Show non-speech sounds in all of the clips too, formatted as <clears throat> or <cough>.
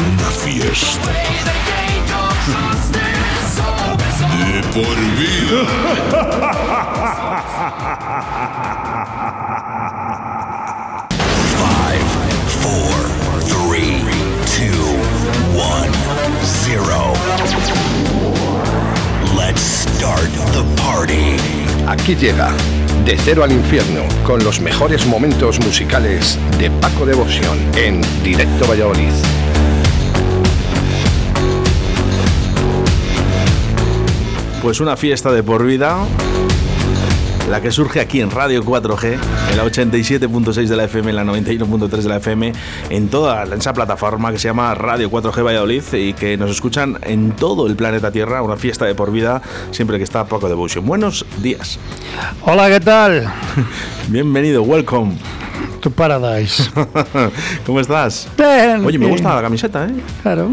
Una fiesta. De por vida. Five, four, three, two, one, zero. Let's start the party. Aquí llega De Cero al Infierno con los mejores momentos musicales de Paco Devoción en Directo Valladolid. Pues una fiesta de por vida, la que surge aquí en Radio 4G, en la 87.6 de la FM, en la 91.3 de la FM, en toda esa plataforma que se llama Radio 4G Valladolid y que nos escuchan en todo el planeta Tierra, una fiesta de por vida, siempre que está Paco Devotion. Buenos días. Hola, ¿qué tal? <laughs> Bienvenido, welcome. Tu Paradise. <laughs> ¿Cómo estás? Bien, Oye, me bien. gusta la camiseta, ¿eh? Claro,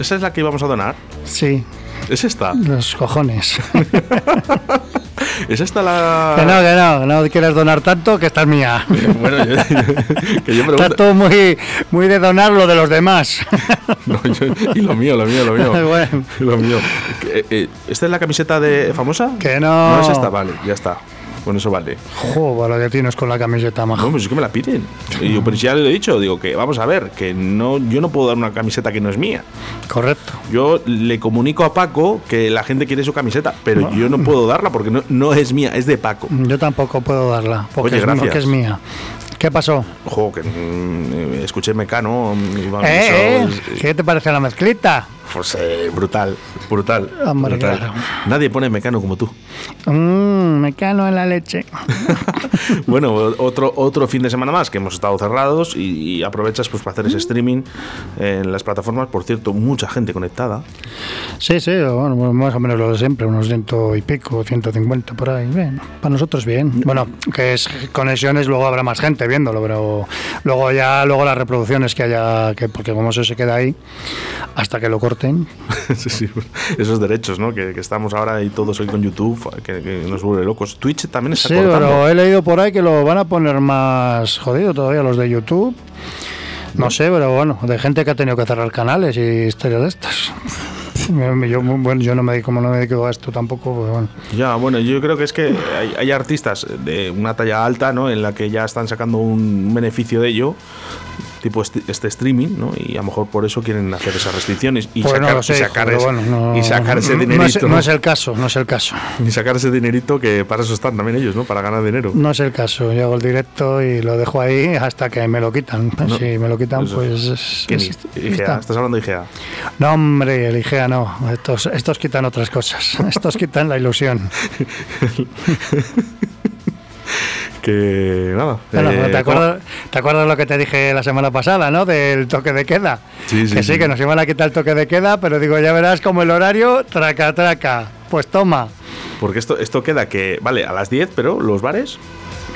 ¿Esa es la que íbamos a donar? sí, ¿Es esta? los cojones. <laughs> ¿Es esta la...? que no, que no, que no quieres donar tanto, que esta es mía. <laughs> Bueno, yo, que yo pregunto... todo muy, muy de donar lo de los demás. <laughs> No, yo- y lo mío, lo mío, lo mío. Bueno. Lo mío. Eh, eh, ¿Esta es la camiseta de famosa? Que no. No es esta, vale, ya está. Con eso vale. Joder, lo que tienes con la camiseta, majo. No, pues es que me la piden. Y yo, pero si ya le he dicho, digo que vamos a ver, que no, yo no puedo dar una camiseta que no es mía. Correcto. Yo le comunico a Paco que la gente quiere su camiseta, pero yo no puedo darla porque no, no es mía, es de Paco. Yo tampoco puedo darla, porque, Oye, es, gracias. porque es mía. ¿Qué pasó? Ojo, que mm, escuché Mecano. y bueno, ¿Eh? es- ¿Qué te parece la mezclita? Pues eh, brutal, brutal. Hombre, brutal. claro. Nadie pone Mecano como tú. Mmm, me cano en la leche. <laughs> Bueno, otro, otro fin de semana más que hemos estado cerrados y, y aprovechas pues para hacer ese streaming en las plataformas. Por cierto, mucha gente conectada. Sí, sí, bueno, pues más o menos lo de siempre, unos ciento y pico, 150 por ahí. Bien, para nosotros bien. Bueno, que es conexiones, luego habrá más gente viéndolo, pero luego ya, luego las reproducciones que haya, que porque como eso se queda ahí, hasta que lo <laughs> Sí, sí, esos derechos, ¿no? Que, que estamos ahora y todos hoy con YouTube, que, que nos vuelve locos. Twitch también está Sí, cortando. pero he leído por ahí que lo van a poner más jodido todavía los de YouTube. No sé, pero bueno, de gente que ha tenido que cerrar canales y historias de estas. <laughs> Yo, bueno, yo no me dedico, como no me dedico a esto tampoco, pues bueno. Ya, bueno, yo creo que es que hay, hay artistas de una talla alta, ¿no? En la que ya están sacando un beneficio de ello, tipo este, este streaming, ¿no? Y a lo mejor por eso quieren hacer esas restricciones y, Pues sacar, sé, y sacar, ese, bueno, no- y sacar ese no dinerito. es, no es el caso, no es el caso. Y sacar ese dinerito que para eso están también ellos, ¿no? Para ganar dinero. No es el caso. Yo hago el directo y lo dejo ahí hasta que me lo quitan. Si me lo quitan, Eso. pues. es- es- está. estás hablando de IGA. No, hombre, el IGEA no. Estos, estos quitan otras cosas. <laughs> Estos quitan la ilusión. <laughs> Que nada. Eh, ¿te, acuerdas, ¿Te acuerdas lo que te dije la semana pasada, no? Del toque de queda. Sí, sí, que sí, sí. que nos iban a quitar el toque de queda, pero digo, ya verás como el horario, traca, traca. Pues toma. Porque esto, esto queda que, vale, a las 10, pero los bares,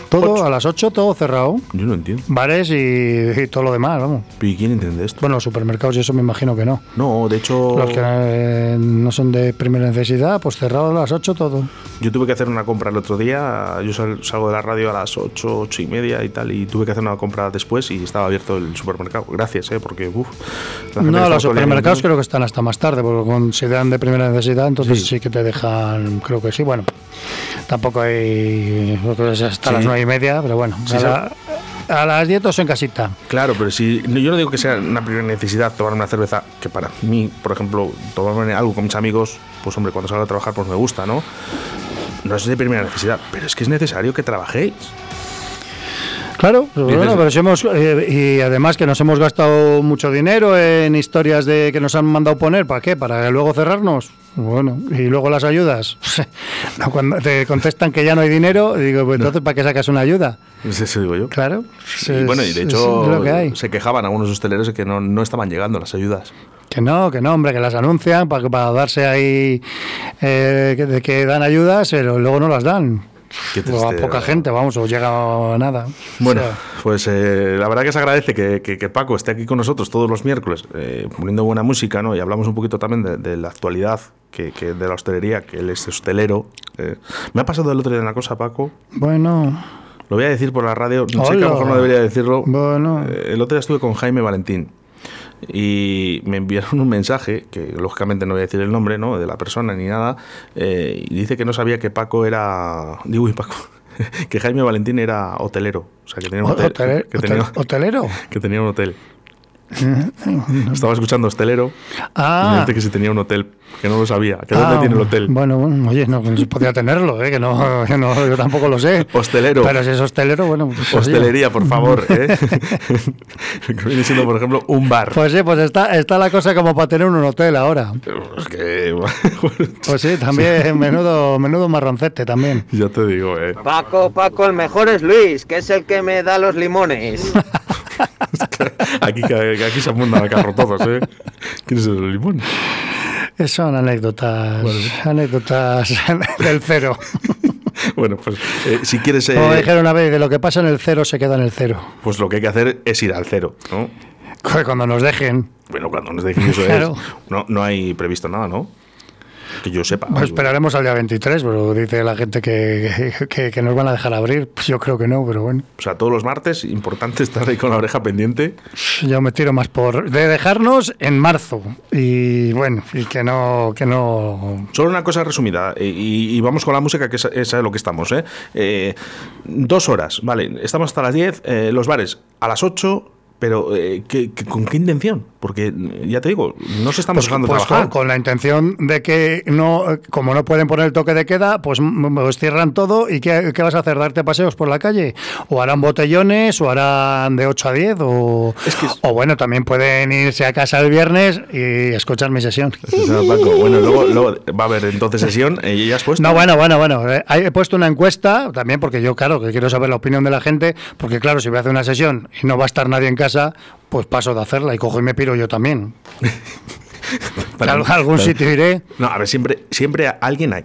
Todo Ocho. a las 8, todo cerrado. yo no entiendo. Bares y, y todo lo demás, vamos. ¿Y quién entiende esto? Bueno, los supermercados y eso me imagino que no. No, de hecho, Los que eh, no son de primera necesidad, pues cerrado a las 8 todo. yo tuve que hacer una compra el otro día. Yo sal- salgo de la radio a las 8, 8 y media y tal, y tuve que hacer una compra después y estaba abierto el supermercado. Gracias, ¿eh? Porque, uff. No, los supermercados creo que están hasta más tarde, porque consideran de primera necesidad, entonces sí, que te dejan, creo que sí. Bueno, tampoco hay, creo que es hasta Sí. las nueve y media, pero bueno, Sí, a, la- a las 10 todos en casita. Claro, pero si yo no digo que sea una primera necesidad tomar una cerveza, que para mí, por ejemplo, tomarme algo con mis amigos, pues hombre, cuando salgo a trabajar, pues me gusta, ¿no? No es de primera necesidad, pero es que es necesario que trabajéis. Claro, pero bueno, pero si hemos, eh, y además que nos hemos gastado mucho dinero en historias de que nos han mandado poner, ¿para qué? ¿Para luego cerrarnos? Bueno, y luego las ayudas. <laughs> No, cuando te contestan que ya no hay dinero, digo, pues entonces ¿para qué sacas una ayuda? Es Eso digo yo. Claro. Y bueno, y de es- hecho es lo que hay. se quejaban algunos hosteleros de que no, no estaban llegando las ayudas. Que no, que no, hombre, que las anuncian para, para darse ahí eh, que dan ayudas, pero luego no las dan. Qué O a poca gente, vamos, o llega a nada. Bueno, O sea, pues eh, la verdad que se agradece que, que- que Paco esté aquí con nosotros todos los miércoles eh, poniendo buena música, ¿no? Y hablamos un poquito también de, de la actualidad, que, que de la hostelería, que él es hostelero. eh. Me ha pasado el otro día una cosa, Paco. bueno, Lo voy a decir por la radio. No sé que a lo mejor no debería decirlo. Bueno. El otro día estuve con Jaime Valentín y me enviaron un mensaje, que lógicamente no voy a decir el nombre ¿no? de la persona ni nada, eh, y dice que no sabía que Paco era. Digo, uy, Paco. <laughs> Que Jaime Valentín era hotelero. O sea, que tenía un hotel. hotel- que, tenía, hotel- hotelero. <laughs> que tenía un hotel. <laughs> Estaba escuchando hostelero y Ah, dice que si tenía un hotel, que no lo sabía. Que ah, dónde tiene el hotel. Bueno, bueno, oye, no, no podía tenerlo, ¿eh? que, no, que no, yo tampoco lo sé. Hostelero. Pero si es hostelero, bueno, pues, oye. Hostelería, por favor. ¿eh? que <laughs> viene siendo, por ejemplo, un bar. Pues sí, pues está, está la cosa como para tener un hotel ahora. Es que, Pues sí, también, <laughs> menudo, menudo marroncete también. ya te digo, eh. Paco, Paco, el mejor es Luis, que es el que me da los limones. <laughs> Aquí, aquí se apuntan al carro todos, ¿eh? ¿Quién es el limón? Son anécdotas, anécdotas <laughs> del cero. <laughs> Bueno, pues eh, si quieres, eh, Como dijeron una vez, de lo que pasa en el cero se queda en el cero. pues lo que hay que hacer es ir al cero, ¿no? Cuando nos dejen, Bueno, cuando nos dejen eso Claro. es. No, no hay previsto nada, ¿no? Que yo sepa. pues esperaremos al día 23, pero dice la gente que, que, que nos van a dejar abrir. Pues yo creo que no, pero bueno. O sea, todos los martes, importante estar ahí con la oreja pendiente. Yo me tiro más por de dejarnos en marzo y bueno y que no que no Solo una cosa resumida, eh, y, y vamos con la música, que es, es lo que estamos. ¿eh? Eh, dos horas, vale, estamos hasta las 10, eh, los bares a las 8, pero eh, ¿qué- qué- con qué intención? Porque mm, ya te digo, no se estamos pues, dejando pues trabajar. con, con la intención de que no eh, como no pueden poner el toque de queda pues, m- pues cierran todo y ¿qué, qué vas a hacer darte paseos por la calle o harán botellones o harán de 8 a 10 o Es que es- o bueno también pueden irse a casa el viernes y escuchar mi sesión <laughs> bueno, luego, luego va a haber entonces sesión, eh, y ya has puesto. No, bueno, bueno, bueno. eh, He puesto una encuesta también porque yo, claro, que quiero saber la opinión de la gente, porque claro, si voy a hacer una sesión y no va a estar nadie en casa, pues paso de hacerla y cojo y me piro yo también. <laughs> Para- Al- algún para- sitio iré. No, a ver, siempre, siempre alguien hay.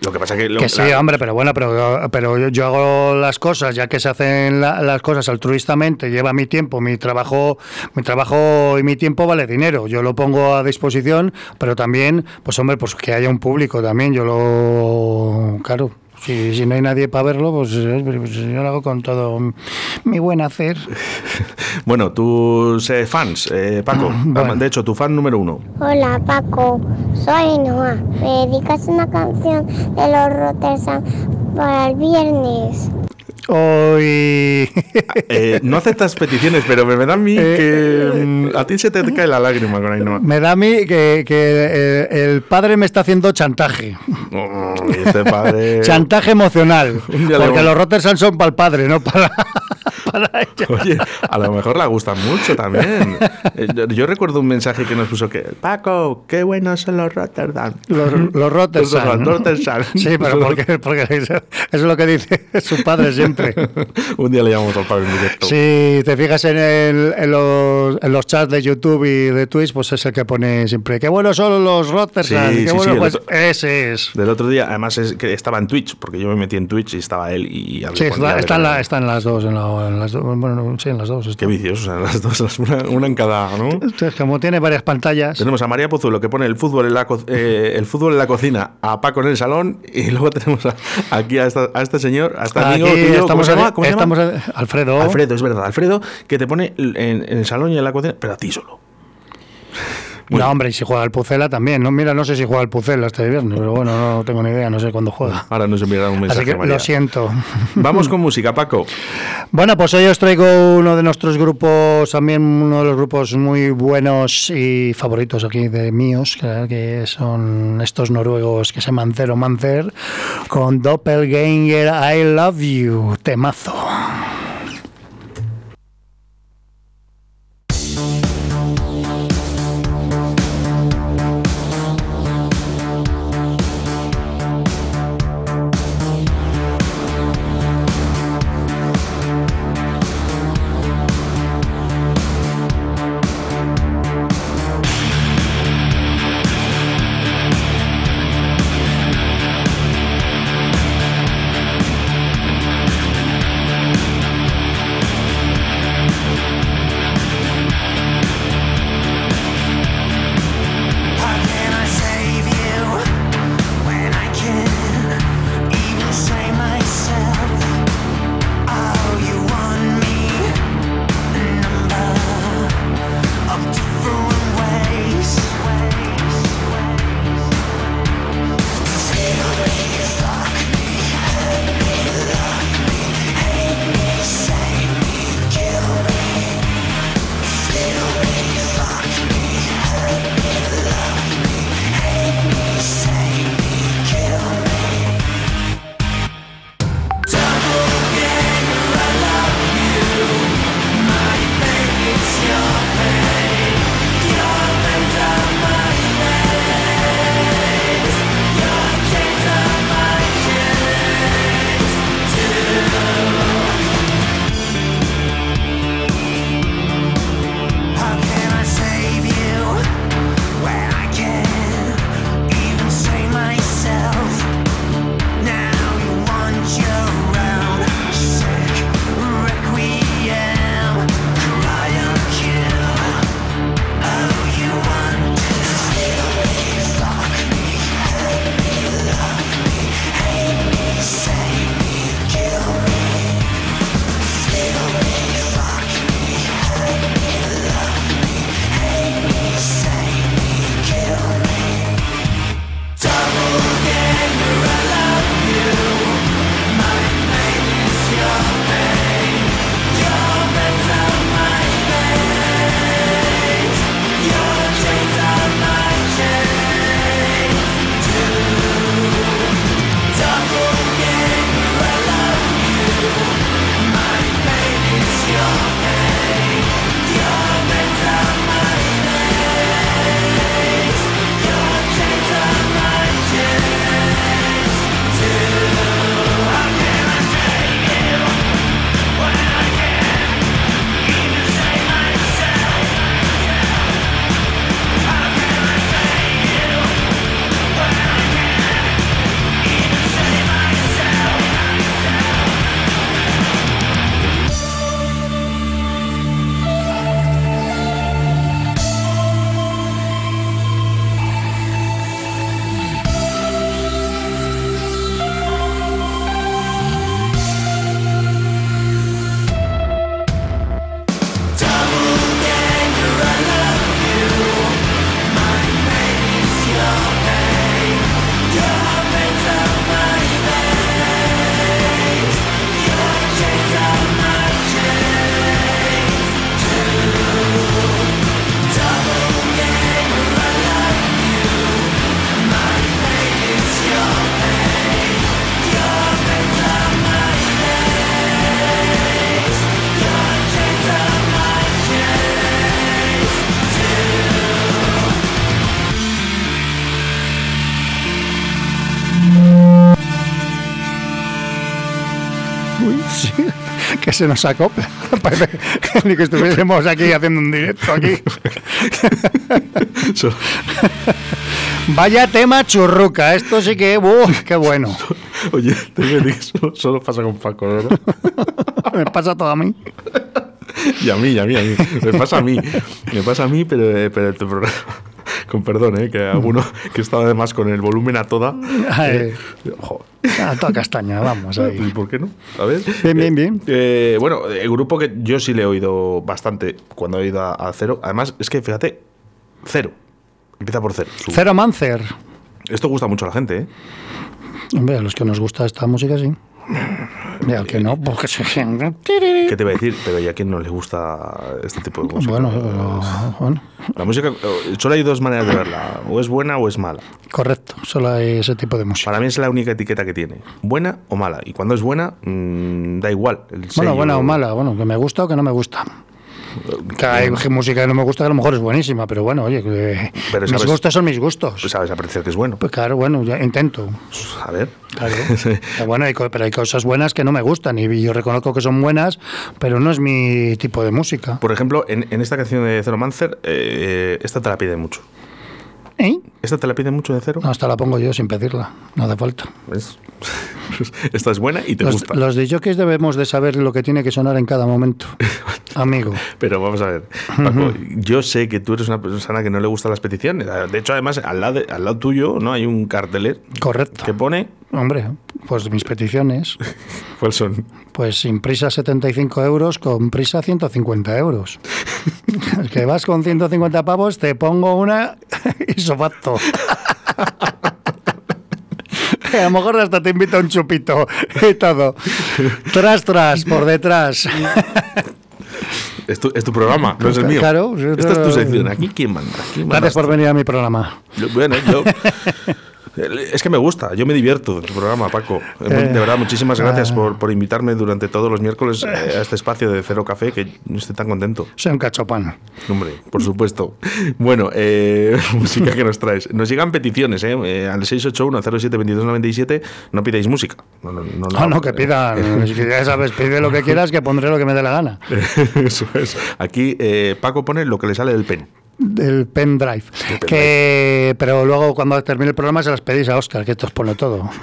Lo que pasa que... Lo, Que sí, la- hombre, pero bueno, pero, pero yo, yo hago las cosas, ya que se hacen la- las cosas altruistamente, lleva mi tiempo, mi trabajo, mi trabajo y mi tiempo vale dinero. Yo lo pongo a disposición, pero también, pues hombre, pues que haya un público también. Yo lo, claro, si, si no hay nadie para verlo, pues, eh, pues yo lo hago con todo mi buen hacer. <laughs> Bueno, tus eh, fans, eh, Paco, <clears throat> Bueno. de hecho, tu fan número uno. Hola Paco, soy Noah. ¿Me dedicas una canción de los Rotterdam para el viernes? Hoy. Eh, no aceptas peticiones, pero me, da a mí Eh, que mm, a ti se te cae la lágrima con Ainhoa. Me da a mí que, que eh, el padre me está haciendo chantaje. Oh, este padre... Chantaje emocional. Porque los Rotterdam son para el padre, no para, <laughs> para ella. Oye, a lo mejor la gustan mucho también. <laughs> Eh, yo, yo recuerdo un mensaje que nos puso que Paco, qué buenos son los Rotterdam. Los, los Rotterdam. Los Rotterdam. Sí, pero porque, porque eso es lo que dice su padre siempre. <laughs> un día le llamamos al padre en directo. Si te fijas en, el- en los, en los chats de YouTube y de Twitch, pues es el que pone siempre, qué buenos son los Rotterdam. Sí, qué sí, bueno, sí, pues otro- ese es. Del otro día, además es que estaba en Twitch, porque yo me metí en Twitch y estaba él y Sí, está, está la- está en las dos. En la- en las dos bueno, no, sí, en las dos. está. Qué viciosos, o sea, las dos, las- una, una en cada, ¿no? Entonces, como tiene varias pantallas. Tenemos a María Pozuelo que pone el fútbol en la, co- eh, el fútbol en la cocina, a Paco en el salón y luego tenemos a- aquí a, esta- a este señor, a este amigo Aquí tuyo, ¿cómo estamos, se llama? ¿Cómo se llama? estamos Alfredo. Alfredo, es verdad, Alfredo, que te pone en, en el salón y en la cocina, pero a ti solo. Muy no, hombre, y si juega el Pucela también. No, mira, no sé si juega el Pucela este viernes, pero bueno, no tengo ni idea, no sé cuándo juega. <laughs> Ahora nos enviará un mensaje. Así que María. lo siento. <laughs> Vamos con música, Paco. Bueno, pues hoy os traigo uno de nuestros grupos, también uno de los grupos muy buenos y favoritos aquí de míos, que, que son estos noruegos que se llaman Zero Mancer, con Doppelganger I Love You, temazo. Se nos acopla. <laughs> Parece <laughs> ni que estuviésemos aquí haciendo un directo aquí. <laughs> Vaya tema churruca, esto sí que, ¡uh, qué bueno! Oye, te solo, solo pasa con Paco, ¿no? Me pasa todo a mí. Y a mí, y a mí, a mí. Me pasa a mí. Me pasa a mí, pero, pero tu programa. Con perdón, ¿eh? que alguno <laughs> que estaba además con el volumen a toda. Eh, A toda castaña, vamos ¿Y ahí. por qué no? A ver. Bien, bien, Eh, bien. eh, bueno, el grupo que yo sí le he oído bastante cuando he ido a, a Cero. Además, es que fíjate, Cero. Empieza por Cero. Su- Cero Mancer. Esto gusta mucho a la gente, ¿eh? Hombre, a los que nos gusta esta música, sí. Y al que no, porque se... ¿Qué te iba a decir? Pero ¿y a quién no le gusta este tipo de música? Bueno, eh, bueno, La música, eh, solo hay dos maneras de verla. O es buena o es mala. correcto. Solo hay ese tipo de música. Para mí es la única etiqueta que tiene. Buena o mala. Y cuando es buena, mm, da igual. el Bueno, buena o mala, bueno, que me gusta o que no me gusta. Hay música que no me gusta que a lo mejor es buenísima, pero bueno, oye, Pero mis gustos son mis gustos. Pues sabes apreciar que es bueno. Pues claro, bueno, intento. A ver. Claro. <laughs> Bueno, hay, pero hay cosas buenas que no me gustan y yo reconozco que son buenas, pero no es mi tipo de música. Por ejemplo, en, en esta canción de Zero Mancer, eh, esta te la piden mucho. ¿Eh? ¿Esta te la piden mucho de Cero? No, hasta la pongo yo sin pedirla, no hace falta. ¿Ves? <laughs> esta es buena y te Los, gusta. los de jockeys debemos de saber lo que tiene que sonar en cada momento, <laughs> amigo. Pero vamos a ver, Paco, yo sé que tú eres una persona que no le gustan las peticiones. De hecho, además, al lado, de- al lado tuyo no hay un carteler Correcto. que pone... Hombre, pues mis peticiones, <laughs> ¿Cuáles son? pues sin prisa 75 euros, con prisa 150 euros. Que vas con 150 pavos, te pongo una isofacto. A lo mejor hasta te invito a un chupito y todo. Tras, tras, por detrás. Es tu, es tu programa, no es el mío. Claro, Esta es tu sección. Aquí quién manda. Gracias por venir a mi programa. Yo- bueno, yo. Es que me gusta, yo me divierto en tu programa, Paco. Eh, <laughs> Eh, De verdad, muchísimas gracias ah. por, por invitarme durante todos los miércoles eh, a este espacio de Cero Café, que estoy tan contento. Soy un cachopán. Hombre, por supuesto. Bueno, eh, <laughs> música que nos traes. Nos llegan peticiones, ¿eh? Eh, al 681-07-2297. No pidáis música. No, no, no, No, no, que pidan. <laughs> Que ya sabes, pide lo que quieras, que pondré lo que me dé la gana. Eso es. Aquí eh, Paco pone lo que le sale del pen. Del pendrive. Que, pero luego, cuando termine el programa, se las pedís a Oscar, que esto os pone todo. <laughs>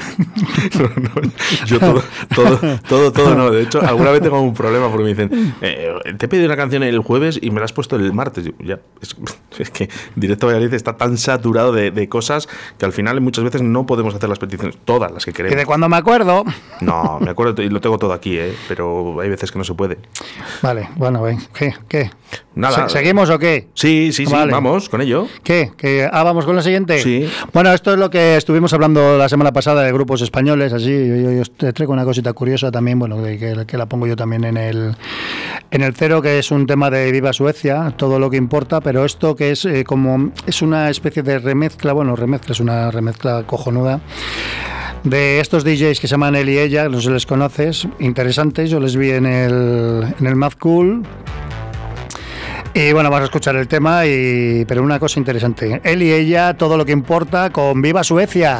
No, no, yo todo, todo, todo, todo no. De hecho, alguna vez tengo un problema porque me dicen, eh, te he pedido una canción el jueves y me la has puesto el martes. Ya, es, es que Directo Valladolid está tan saturado de, de cosas que al final muchas veces no podemos hacer las peticiones, todas las que Y de queremos. cuando me acuerdo. No, me acuerdo y lo tengo todo aquí, ¿eh? pero hay veces que no se puede. Vale, bueno, ven. ¿Qué? ¿Qué? Nada. ¿Se- ¿Seguimos o qué? Sí, sí, sí, Vale. vamos con ello. ¿Qué? ¿Que, ah, vamos con la siguiente? Sí. Bueno, esto es lo que estuvimos hablando la semana pasada de grupos españoles, así. Yo, yo- yo te traigo una cosita curiosa también, bueno, que, que- la pongo yo también en el, en el cero, que es un tema de Viva Suecia, todo lo que importa, pero esto que es eh, como. Es una especie de remezcla, bueno, remezcla, es una remezcla cojonuda. De estos DJs que se llaman él y ella, no sé si les conoces, interesantes, yo les vi en el, en el Mad Cool, y bueno, vamos a escuchar el tema, y, pero una cosa interesante. Él y ella, todo lo que importa con Viva Suecia.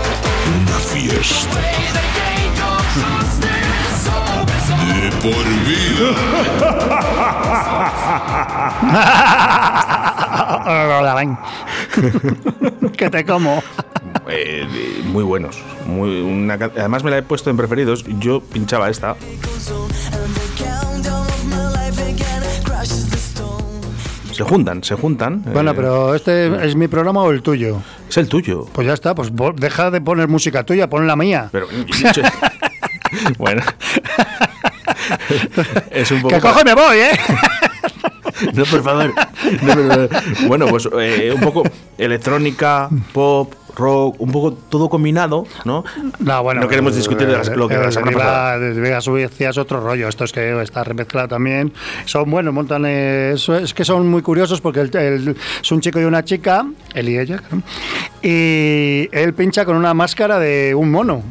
Una fiesta. De por <laughs> que te como. Eh, muy buenos. Muy, una además me la he puesto en preferidos. Yo pinchaba esta. Se juntan, se juntan. Bueno, eh, pero ¿este es mi programa o el tuyo? Es el tuyo. Pues ya está, pues deja de poner música tuya, pon la mía. Pero. <laughs> bueno. es un poco. Que cojo y me voy, ¿eh? No, por favor. No, por favor. Bueno, pues eh, un poco electrónica, pop, rock, un poco todo combinado, ¿no? No, bueno, No queremos discutir de las- lo que eh, la semana Viva- pasada. de Vega Suecia es otro rollo. Esto es que está remezclado también. Son buenos, montan. eh, es que son muy curiosos porque el- el- es un chico y una chica, él y ella, y él pincha con una máscara de un mono.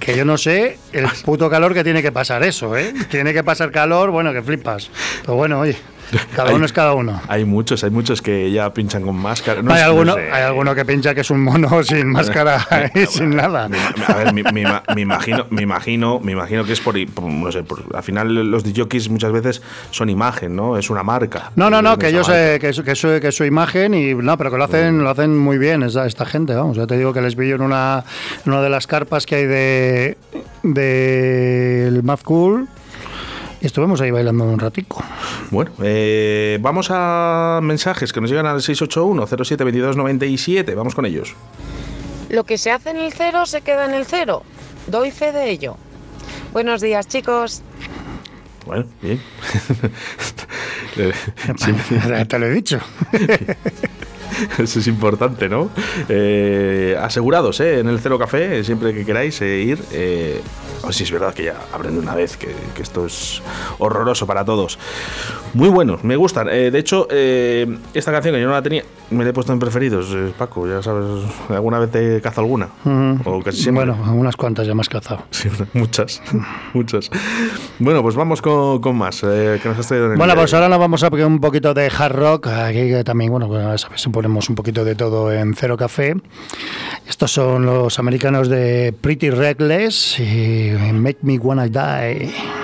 Que yo no sé el puto calor que tiene que pasar eso, ¿eh? Tiene que pasar calor, bueno, que flipas. Pero bueno, oye, <laughs> cada Hay- uno es cada uno. Hay muchos, hay muchos que ya pinchan con máscara. No hay, no alguno, sé. hay alguno que pincha que es un mono <laughs> sin máscara <laughs> y sin nada. Me- A ver, me, me ima- me imagino, me imagino, me imagino que es por, no sé, por- al final los DJs muchas veces son imagen, ¿no? Es una marca. No, no, no, que ellos eh, que, es, que, es, que es su imagen y no, pero que lo hacen, lo hacen muy bien esta, esta gente, vamos. Ya te digo que les vi yo en una, en una de las carpas que hay de del Mad Cool estuvimos ahí bailando un ratico. Bueno, eh, vamos a mensajes que nos llegan al 681-072297. Vamos con ellos. Lo que se hace en el cero se queda en el cero. Doy fe de ello. Buenos días, chicos. Bueno, bien. <laughs> <laughs> Eh, te lo he dicho. <laughs> <laughs> Eso es importante, ¿no? Eh, asegurados, ¿eh? En el Cero Café, siempre que queráis eh, ir. Eh, ver si es verdad que ya abren de una vez, que, que esto es horroroso para todos. Muy buenos, me gustan. Eh, de hecho, esta canción que yo no la tenía, me he puesto en preferidos, eh, Paco, ya sabes, ¿alguna vez te cazo alguna? Ujú. O casi siempre. Bueno, unas cuantas ya me has cazado. <laughs> Sí, muchas, <laughs> muchas. Bueno, pues vamos con, con más, eh, que nos has traído en el Bueno, pues ahora nos vamos a poner un poquito de hard rock. Aquí también, bueno, pues a sabes, ponemos un poquito de todo en Cero Café. Estos son los americanos de Pretty Reckless y Make Me Wanna Die.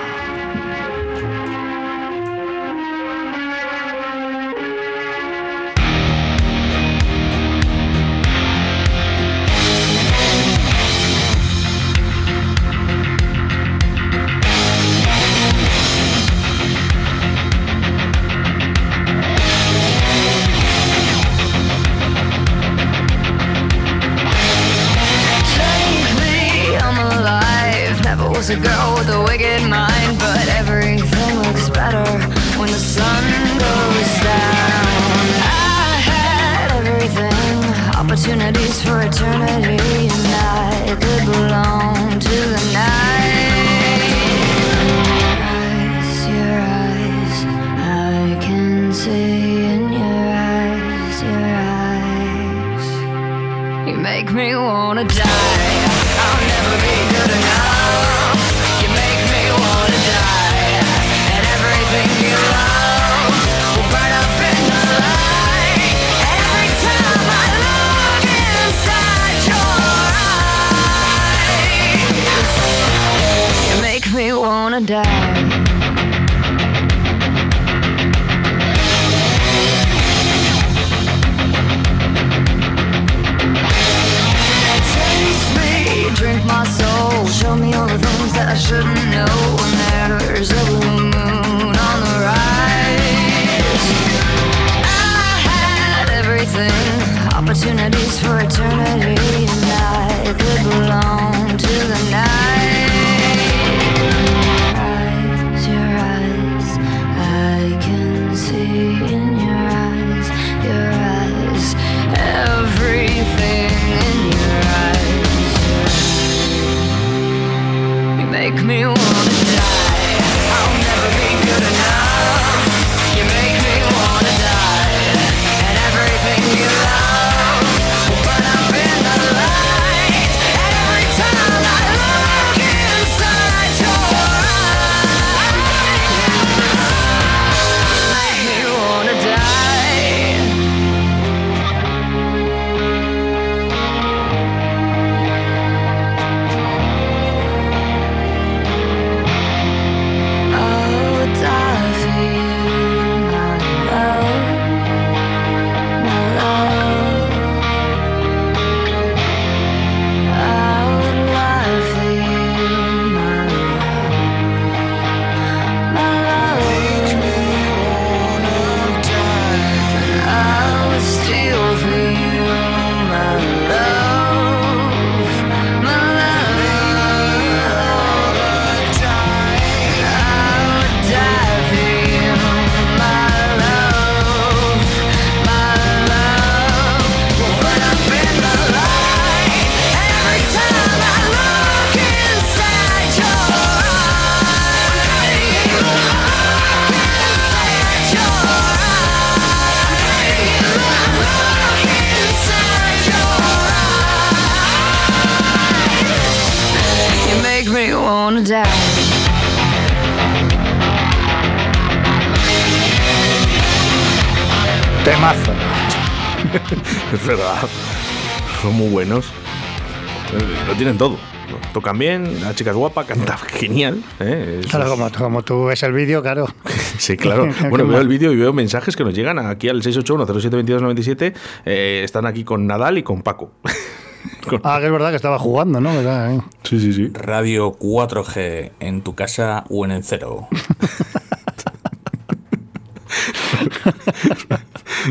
Tienen todo. Tocan bien, la chica es guapa, canta genial. ¿eh? Claro, es- como, como tú ves el vídeo, claro. <laughs> Sí, claro. <laughs> Bueno, veo el vídeo y veo mensajes que nos llegan aquí al 681-072297. Eh, están aquí con Nadal y con Paco. <laughs> Ah, que es verdad que estaba jugando, ¿no? ¿Verdad, eh? Sí, sí, sí. Radio 4G en tu casa o en el cero.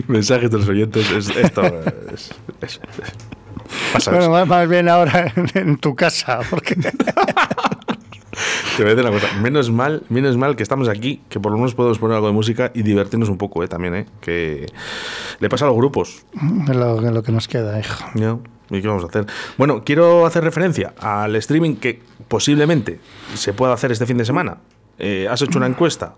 mensajes de los oyentes. es- esto es. es- es- pasa Bueno, más, más bien ahora en, en tu casa, porque <laughs> Te voy a decir una cosa. Menos mal, menos mal que estamos aquí, que por lo menos podemos poner algo de música y divertirnos un poco, ¿eh? También, ¿eh? Que le pasa a los grupos. es lo, que nos queda, hijo. ¿no? ¿Y qué vamos a hacer? Bueno, quiero hacer referencia al streaming que posiblemente se pueda hacer este fin de semana. Eh, ¿Has hecho una encuesta?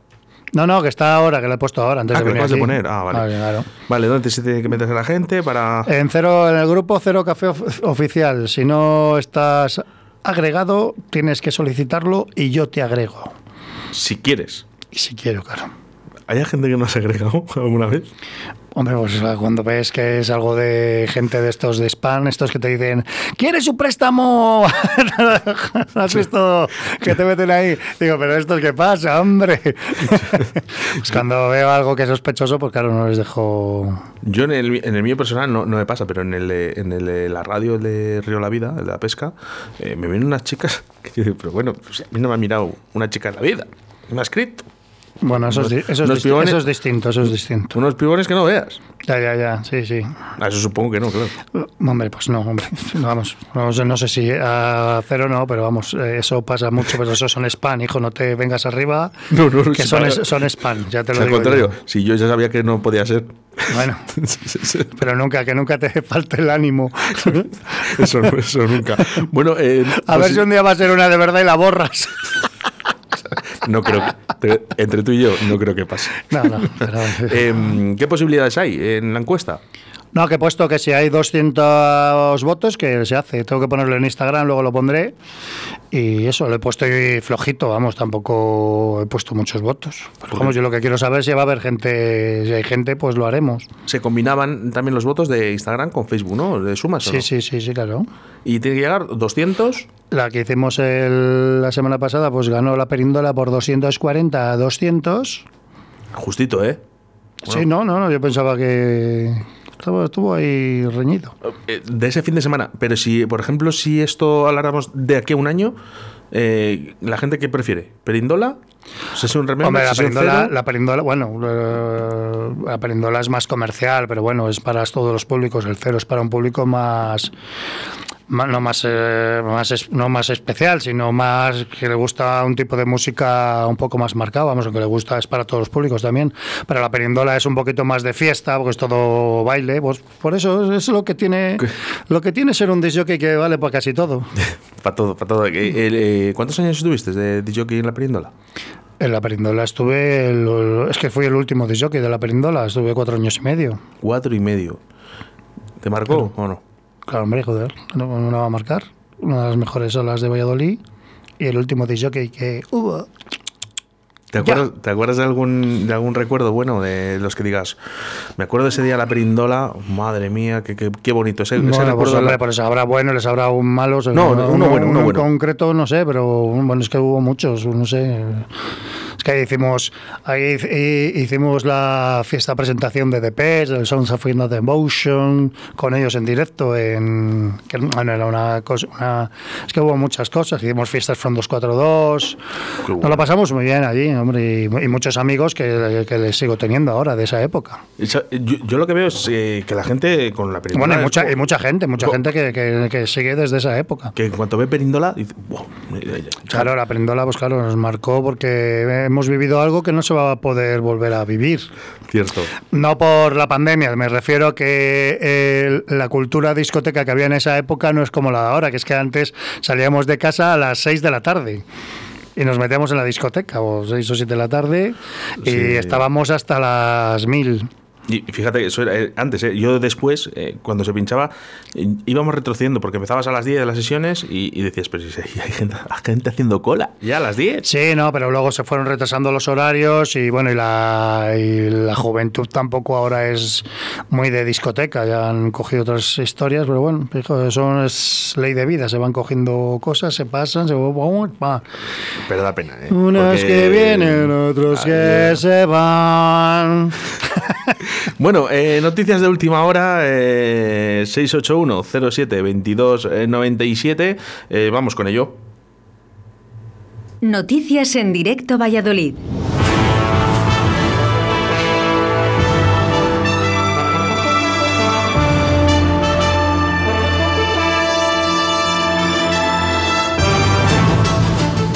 No, no, que está ahora, que lo he puesto ahora, antes Ah, de que lo acabas de poner. Ah, vale. claro. Vale, ¿dónde se tiene que meter la gente para...? En, cero, en el grupo Cero Café Of- Oficial, si no estás agregado, tienes que solicitarlo y yo te agrego. Si quieres. Y si quiero, claro. ¿Hay gente que no se ha agregado <laughs> alguna vez? Hombre, pues cuando ves que es algo de gente de estos de spam, estos que te dicen, ¿quieres su préstamo? <laughs> ¿Has visto que te meten ahí? Digo, pero esto qué pasa, hombre. <laughs> pues cuando veo algo que es sospechoso, pues claro, no les dejo. Yo en el, en el mío personal no, no me pasa, pero en el, de- en el de la radio de Río La Vida, el de la pesca, eh, me vienen unas chicas que yo digo, pero bueno, pues a mí no me ha mirado una chica en la vida. Me ha escrito. Bueno, eso, es, di- eso, es Unos pibones- eso es distinto, eso es distinto. Unos pibones que no veas. Ya, ya, ya, sí, sí. Ah, Eso supongo que no, claro. Hombre, pues no, hombre. Vamos, no, sé- no sé si a cero no, pero vamos, eh, eso pasa mucho, pero eso son spam, hijo, no te vengas arriba, <laughs> No, no, que son, para- es- son spam, ya te lo sea, al digo. contrario, yo. si yo ya sabía que no podía ser. Bueno, <laughs> pero nunca, que nunca te falte el ánimo. <laughs> Eso, eso nunca. Bueno, eh, A ver pues si un día va a ser una de verdad y la borras. No creo que- entre tú y yo no creo que pase. No, no, pero- Em, ¿Qué posibilidades hay en la encuesta? No, que he puesto que si hay 200 votos, que se hace. Tengo que ponerlo en Instagram, luego lo pondré. Y eso, lo he puesto ahí flojito, vamos, tampoco he puesto muchos votos. Pero vamos, yo lo que quiero saber es si va a haber gente, si hay gente, pues lo haremos. Se combinaban también los votos de Instagram con Facebook, ¿no? ¿De sumas o Sí, no? sí, sí, sí, claro. Y tiene que llegar 200. La que hicimos el- la semana pasada, pues ganó la Perindola por 240 a 200. Justito, ¿eh? Sí, no, no, no, yo pensaba que estuvo, estuvo ahí reñido. Eh, De ese fin de semana. Pero si, por ejemplo, si esto habláramos de aquí a un año, eh, ¿la gente qué prefiere? ¿Perindola? ¿Sesión Remember? Hombre, la ¿Sesión perindola, la perindola, bueno, eh, la perindola es más comercial, pero bueno, es para todos los públicos. El cero es para un público más, no más, eh, más no más especial, sino más que le gusta un tipo de música un poco más marcado. Vamos, lo que le gusta es para todos los públicos también. Pero la perindola es un poquito más de fiesta, porque es todo baile. Pues por eso es lo que tiene, lo que tiene ser un disc que vale para casi todo. <laughs> Para todo, para todo. Eh, ¿Cuántos años estuviste de DJ en la Perindola? En la Perindola estuve, el- es que fui el último disc de la Perindola, estuve cuatro años y medio. Cuatro y medio. ¿Te marcó o no? Claro, hombre, joder, no, no va a marcar. Una de las mejores olas de Valladolid y el último disc jockey que hubo. ¿Te acuerdas, ¿te acuerdas de, algún, de algún recuerdo bueno de los que digas? Me acuerdo de ese día la Perindola, madre mía, qué, qué, qué bonito. Ese, ese Bueno, pues, recuerdo de hombre, la- por eso habrá bueno, les habrá un malos. No, uno bueno, uno en bueno. concreto no sé, pero bueno, es que hubo muchos, no sé. Es que ahí hicimos, ahí hi- hicimos la fiesta presentación de The Pest, el Sounds of Not Emotion, con ellos en directo, en, que bueno, era una cosa, una- es que hubo muchas cosas, hicimos fiestas from 242, Qué nos lo pasamos muy bien allí, hombre, y, y muchos amigos que, que les sigo teniendo ahora de esa época. Yo, yo lo que veo es eh, que la gente con la Perindola. Bueno, y es mucha, mucha gente, mucha gente que, que- que sigue desde esa época. Que en cuanto ve Perindola, dice, wow. eh, eh, Claro, la perindola, pues claro, nos marcó porque hemos vivido algo que no se va a poder volver a vivir. Cierto. No por la pandemia, me refiero a que eh, la cultura discoteca que había en esa época no es como la de ahora, que es que antes salíamos de casa a las 6 de la tarde. Y nos metíamos en la discoteca, o 6 o 7 de la tarde, y Sí. estábamos hasta las 1000. Y fíjate, que eso era eh, antes, eh, yo después, eh, cuando se pinchaba, eh, íbamos retrocediendo porque empezabas a las 10 de las sesiones y, y decías, pero si <laughs> hay gente, hay gente haciendo cola, ya a las 10. Sí, no, pero luego se fueron retrasando los horarios y bueno, y la, y la juventud tampoco ahora es muy de discoteca, ya han cogido otras historias, pero bueno, hijo, eso es ley de vida, se van cogiendo cosas, se pasan, se va. Pero da pena, ¿eh? Unos Porque- que vienen, otros que Ay, se van. <laughs> Bueno, eh, noticias de última hora, eh, 681-07-2297, eh, vamos con ello. Noticias en directo Valladolid.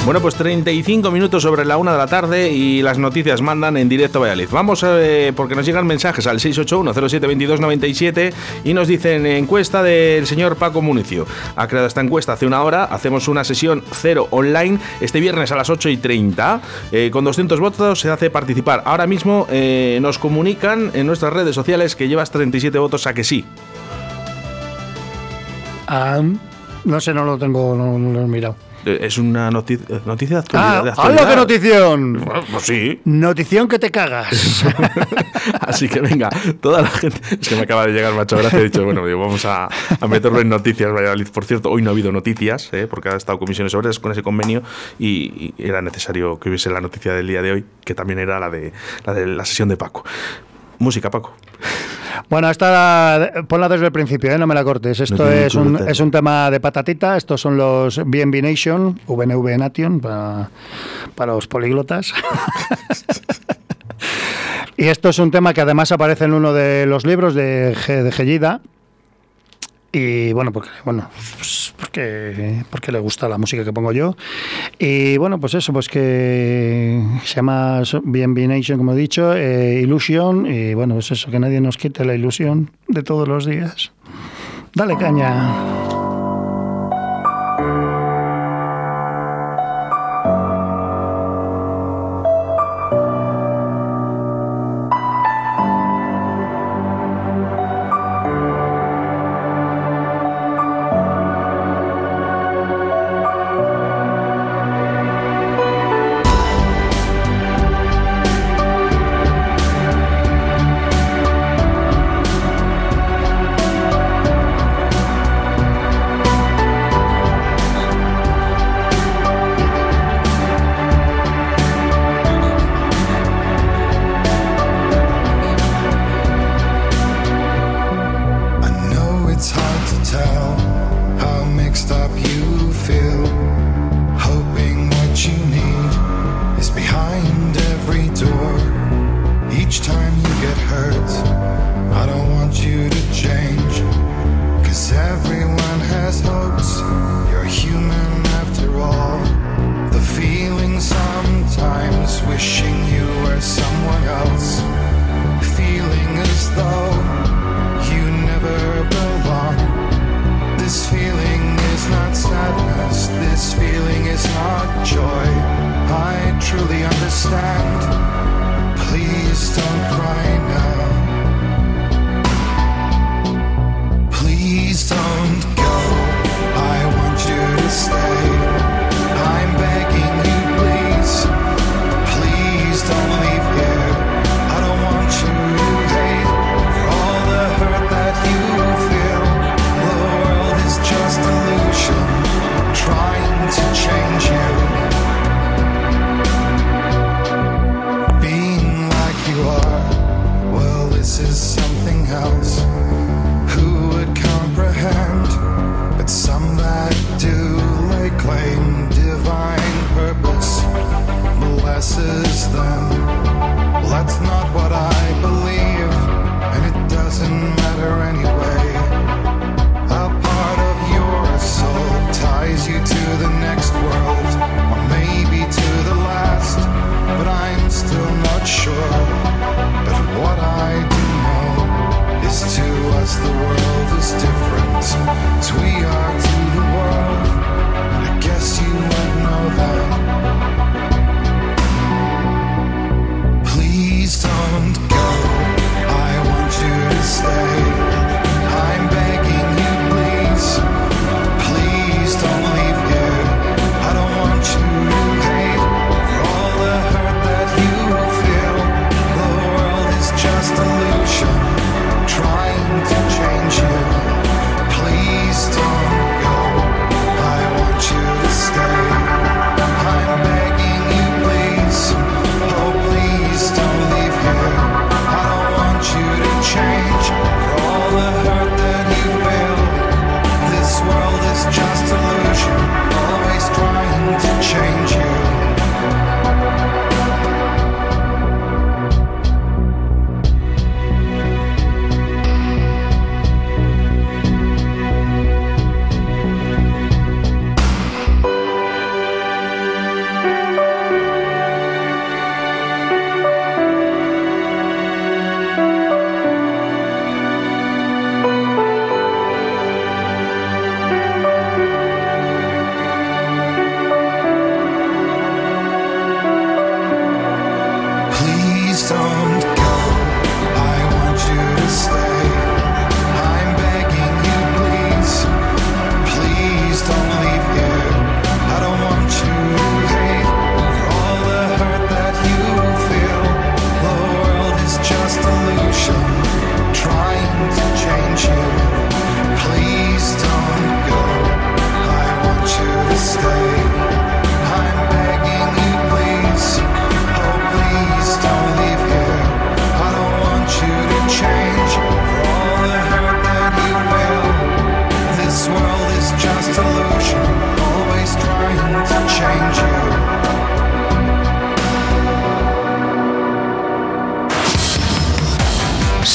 Bueno, pues 35 minutos sobre la una de la tarde y las noticias mandan en directo a Valladolid. Vamos, eh, porque nos llegan mensajes al 681-07-2297 y nos dicen encuesta del señor Paco Municio. Ha creado esta encuesta hace una hora, hacemos una sesión cero online este viernes a las 8 y 30. Eh, con 200 votos se hace participar. Ahora mismo eh, nos comunican en nuestras redes sociales que llevas 37 votos a que sí. Ah, no sé, no lo tengo, no, no lo he mirado. Es una noti- noticia de actualidad. Ah, de ¡hala, actualidad. qué notición! Bueno, Pues sí. Notición que te cagas. <laughs> Así que venga, toda la gente. Es que me acaba de llegar, macho, gracias. He dicho, bueno, digo, vamos a, a meterlo en noticias, Valladolid. Por cierto, hoy no ha habido noticias, ¿eh? porque ha estado comisiones obreras con ese convenio y, y era necesario que hubiese la noticia del día de hoy, que también era la de la, de la sesión de Paco. Música, Paco. Bueno, esta ponla desde el principio, ¿eh? no me la cortes. Esto No es, un, es un tema de patatita. Estos son los BNB Nation, VNV Nation, para, para los políglotas. <laughs> y esto es un tema que además aparece en uno de los libros de, Ge- de Gellida. Y bueno, porque, bueno pues porque, porque le gusta la música que pongo yo. Y bueno, pues eso, pues que se llama BNB Nation, como he dicho, eh. Y bueno, pues eso, que nadie nos quite la ilusión de todos los días. Dale caña.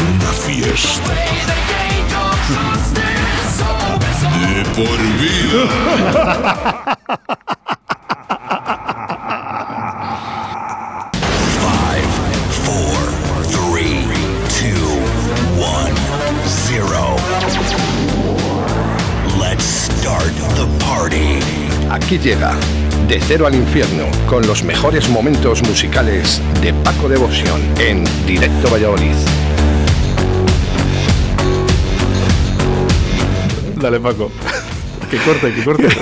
Una fiesta. De por vida. Five, four, three, two, one, zero. Let's start the party. Aquí llega de Cero al Infierno, con los mejores momentos musicales de Paco Devoción en Directo Valladolid. Dale, Paco. Que corte, que corte. <laughs>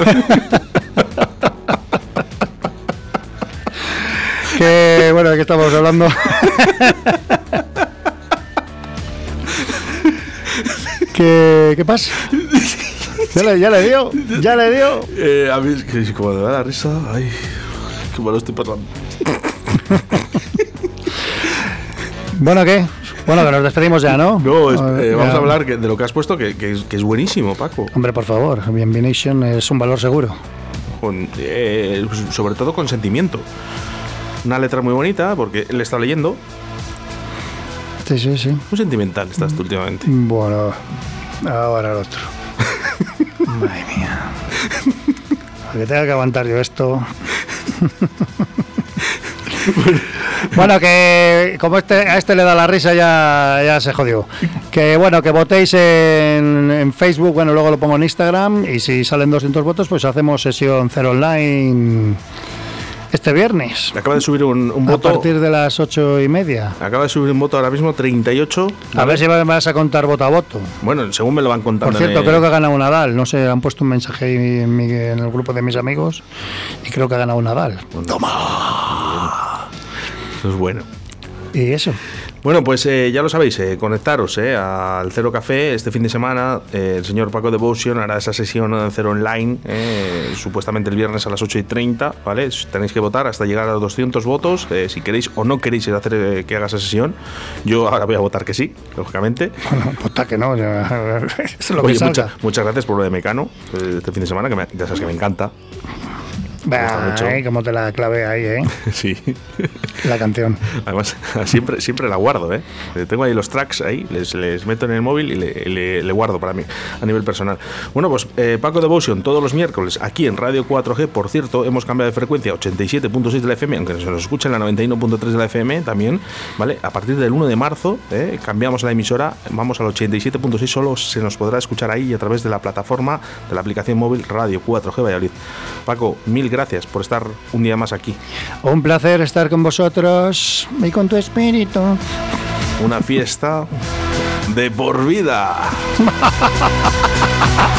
que bueno, ¿de qué estamos hablando? <laughs> ¿Qué, ¿Qué pasa? ¿Ya le, ya le dio, ya le dio. Eh, a mí, que, como me da la risa, ay, qué malo estoy pasando. <laughs> bueno, ¿qué? Bueno, que nos despedimos ya, ¿no? No, eh, vamos a hablar de lo que has puesto, que, es, buenísimo, Paco. Hombre, por favor, Bienvenation es un valor seguro. Eh, sobre todo con sentimiento. Una letra muy bonita, porque le está leyendo. Sí, sí, sí. Muy sentimental estás tú mm. últimamente. Bueno, ahora el otro. <laughs> Madre mía. A que tenga que aguantar yo esto. <laughs> Bueno, que como este, a este le da la risa ya, ya se jodió. Que bueno, que votéis en, en Facebook, bueno, luego lo pongo en Instagram y si salen 200 votos, pues hacemos sesión cero online este viernes. Acaba de subir un, un A voto. partir de las ocho y media. Acaba de subir un voto ahora mismo, 38. A ver si me vas a contar voto a voto. Bueno, según me lo van contando. Por cierto, el- creo que ha ganado un Nadal. No sé, han puesto un mensaje ahí en, mi- en el grupo de mis amigos y creo que ha ganado un Nadal. Eso es bueno. Y eso. Bueno, pues eh, ya lo sabéis, eh, conectaros eh, al Cero Café este fin de semana. eh, el señor Paco Devotion hará esa sesión en Cero Online, eh, supuestamente el viernes a las 8 y 30, ¿vale? Tenéis que votar hasta llegar a los 200 votos, eh, si queréis o no queréis hacer que haga esa sesión. Yo ahora voy a votar que sí, lógicamente. Bueno, puta que no. ya- <laughs> Eso es lo que Oye, salga. mucha- muchas gracias por lo de Mecano este fin de semana, que me- ya sabes que me encanta. Bah, eh, como te la clavé ahí, ¿eh? <laughs> sí. La canción. Además, <laughs> siempre, siempre la guardo, ¿eh? Eh, Tengo ahí los tracks ahí, les, les meto en el móvil y le, le- le guardo para mí, a nivel personal. Bueno, pues eh, Paco Devotion todos los miércoles aquí en Radio 4G. Por cierto, hemos cambiado de frecuencia 87.6 de la FM, aunque se nos escucha en la 91.3 de la FM también, ¿vale? A partir del 1 de marzo eh, cambiamos la emisora, vamos al 87.6, solo se nos podrá escuchar ahí a través de la plataforma de la aplicación móvil Radio 4G Valladolid. Paco, mil gracias por estar un día más aquí. Un placer estar con vosotros y con tu espíritu. Una fiesta de por vida. <laughs>